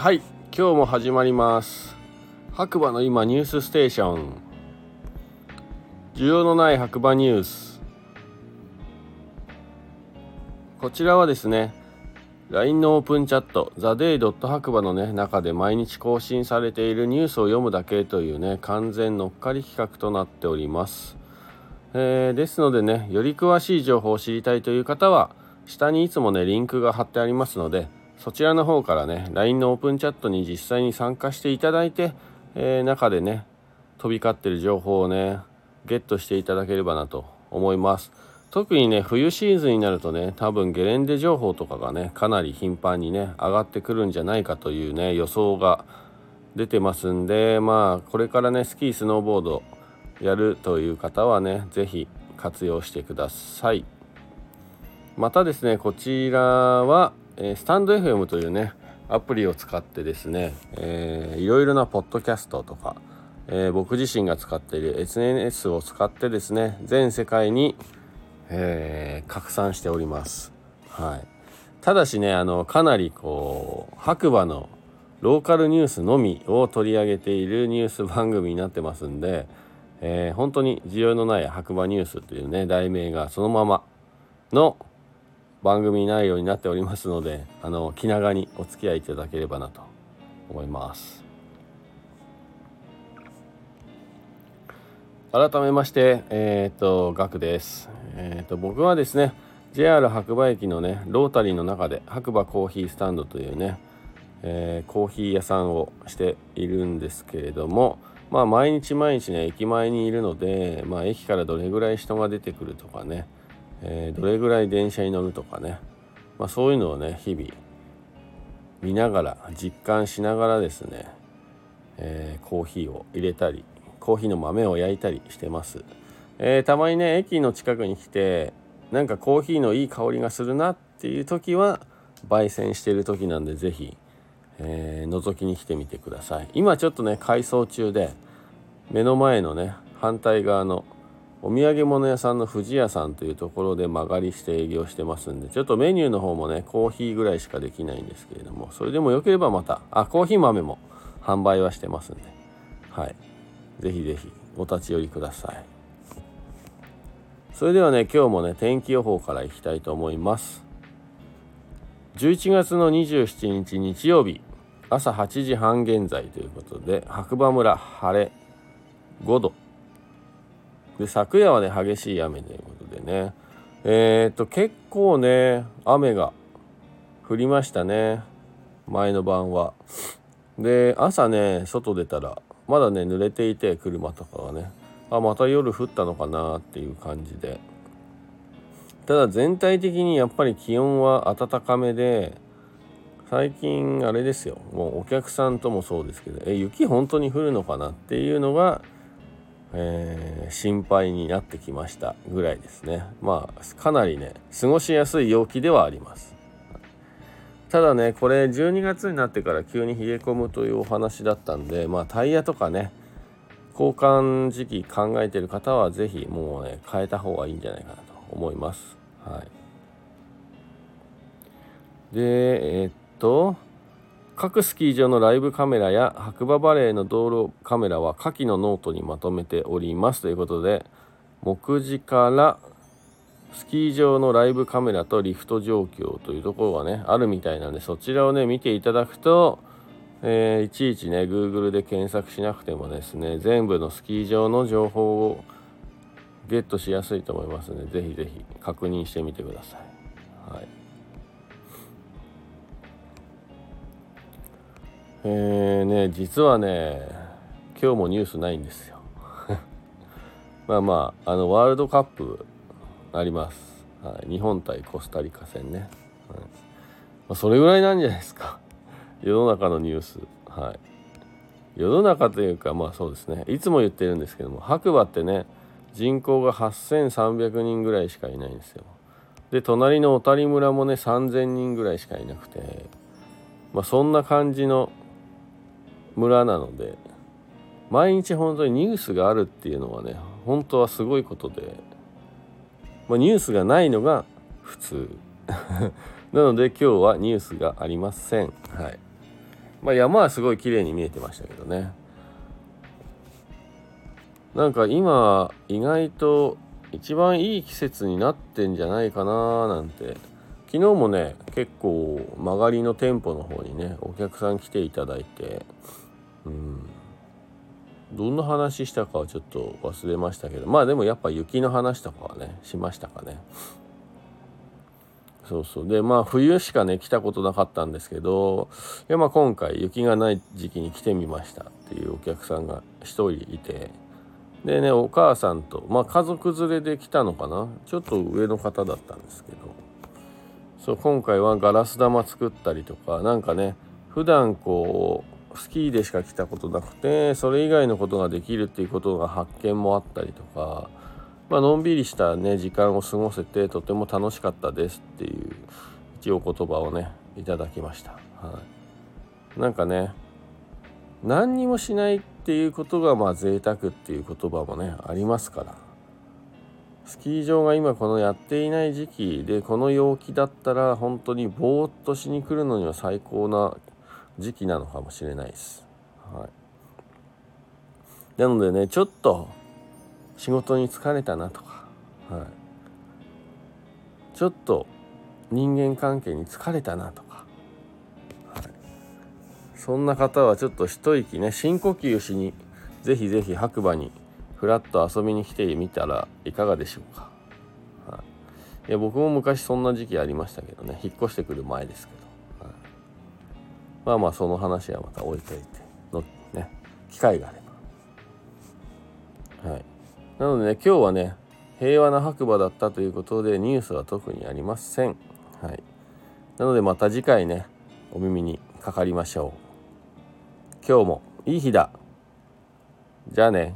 はい今日も始まります。白馬の今ニュースステーション。需要のない白馬ニュース。こちらはですね LINE のオープンチャット、ザ・デイ・ドット白馬のね、中で毎日更新されているニュースを読むだけというね、完全乗っかり企画となっております。えー、ですのでね、より詳しい情報を知りたいという方は、下にいつもね、リンクが貼ってありますので、そちらの方からね、LINE のオープンチャットに実際に参加していただいて、えー、中でね、飛び交ってる情報をね、ゲットしていただければなと思います。特にね冬シーズンになるとね多分ゲレンデ情報とかがねかなり頻繁にね上がってくるんじゃないかというね予想が出てますんでまあこれからねスキースノーボードやるという方はね是非活用してくださいまたですねこちらは、えー、スタンド FM というねアプリを使ってですね、えー、いろいろなポッドキャストとか、えー、僕自身が使っている SNS を使ってですね全世界にえー、拡散しております。はい、ただしねあのかなりこう白馬のローカルニュースのみを取り上げているニュース番組になってますんで、えー、本当に需要のない白馬ニュースというね題名がそのままの番組内容になっておりますのであの気長にお付き合いいただければなと思います。改めまして、えっ、と、ガクです。えっ、と、僕はですね、JR 白馬駅のね、ロータリーの中で白馬コーヒースタンドというね、えー、コーヒー屋さんをしているんですけれども、まあ、毎日毎日ね、駅前にいるので、まあ、駅からどれぐらい人が出てくるとかね、えー、どれぐらい電車に乗るとかね、まあ、そういうのをね、日々見ながら、実感しながらですね、えー、コーヒーを入れたり、コーヒーの豆を焼いたりしてます、えー、たまにね駅の近くに来てなんかコーヒーのいい香りがするなっていう時は焙煎してる時なんで是非、えー、覗きに来てみてください。今ちょっとね改装中で目の前のね反対側のお土産物屋さんの富士屋さんというところで間借りして営業してますんでちょっとメニューの方もねコーヒーぐらいしかできないんですけれどもそれでもよければまたあコーヒー豆も販売はしてますんで。はい。ぜひぜひお立ち寄りください。それではね今日もね天気予報からいきたいと思います。11月の27日日曜日朝8時半現在ということで白馬村晴れ5度で昨夜はね激しい雨ということでね。えー、っと結構ね雨が降りましたね。前の晩は。で朝ね外出たらまだね濡れていて車とかがね。あまた夜降ったのかなっていう感じで。ただ全体的にやっぱり気温は暖かめで最近あれですよ。もうお客さんともそうですけどえ雪本当に降るのかなっていうのが、えー、心配になってきましたぐらいですね。まあかなりね過ごしやすい陽気ではあります。ただねこれ12月になってから急に冷え込むというお話だったんでまあタイヤとかね交換時期考えてる方は是非もうね変えた方がいいんじゃないかなと思います。はい。でえー、っと各スキー場のライブカメラや白馬バレーの道路カメラは下記のノートにまとめておりますということで目次からスキー場のライブカメラとリフト状況というところがねあるみたいなんでそちらをね見ていただくと、えー、いちいちね Google で検索しなくてもですね全部のスキー場の情報をゲットしやすいと思いますのでぜひぜひ確認してみてください。はいえーね、実はね今日もニュースないんですよ。まあまああのワールドカップあります、はい、日本対コスタリカ戦ね、はい。まあ、それぐらいなんじゃないですか。世の中のニュース。はい。世の中というかまあそうですね。いつも言ってるんですけども白馬ってね人口が8300人ぐらいしかいないんですよ。で隣の小谷村もね3000人ぐらいしかいなくてまあそんな感じの村なので毎日本当にニュースがあるっていうのはね本当はすごいことでまあ、ニュースがないのが普通。なので今日はニュースがありません。はい。まあ山はすごい綺麗に見えてましたけどね。なんか今意外と一番いい季節になってんじゃないかななんて。昨日もね結構曲がりの店舗の方にねお客さん来ていただいてうん。どんな話したかはちょっと忘れましたけどまあでもやっぱ雪の話とかはねしましたかね。そうそう。でまあ冬しかね来たことなかったんですけどいやまあ今回雪がない時期に来てみましたっていうお客さんが1人いてでねお母さんとまあ家族連れで来たのかな？ちょっと上の方だったんですけど。そう今回はガラス玉作ったりとかなんかね普段こうスキーでしか来たことなくてそれ以外のことができるっていうことが発見もあったりとか、まあのんびりしたね時間を過ごせてとても楽しかったですっていう一応言葉をねいただきました。はい、なんかね何にもしないっていうことがまあ贅沢っていう言葉もねありますからスキー場が今このやっていない時期でこの陽気だったら本当にぼーっとしに来るのには最高な時期なのかもしれないです。はい、なのでねちょっと仕事に疲れたなとか、はい、ちょっと人間関係に疲れたなとか、はい、そんな方はちょっと一息ね深呼吸しにぜひぜひ白馬にふらっと遊びに来てみたらいかがでしょうか。いや僕も昔そんな時期ありましたけどね引っ越してくる前ですけど。まあまあその話はまた置いといてのね機会があれば。はい。なのでね今日はね平和な白馬だったということでニュースは特にありません。はい。なのでまた次回ねお耳にかかりましょう。今日もいい日だ。じゃあね。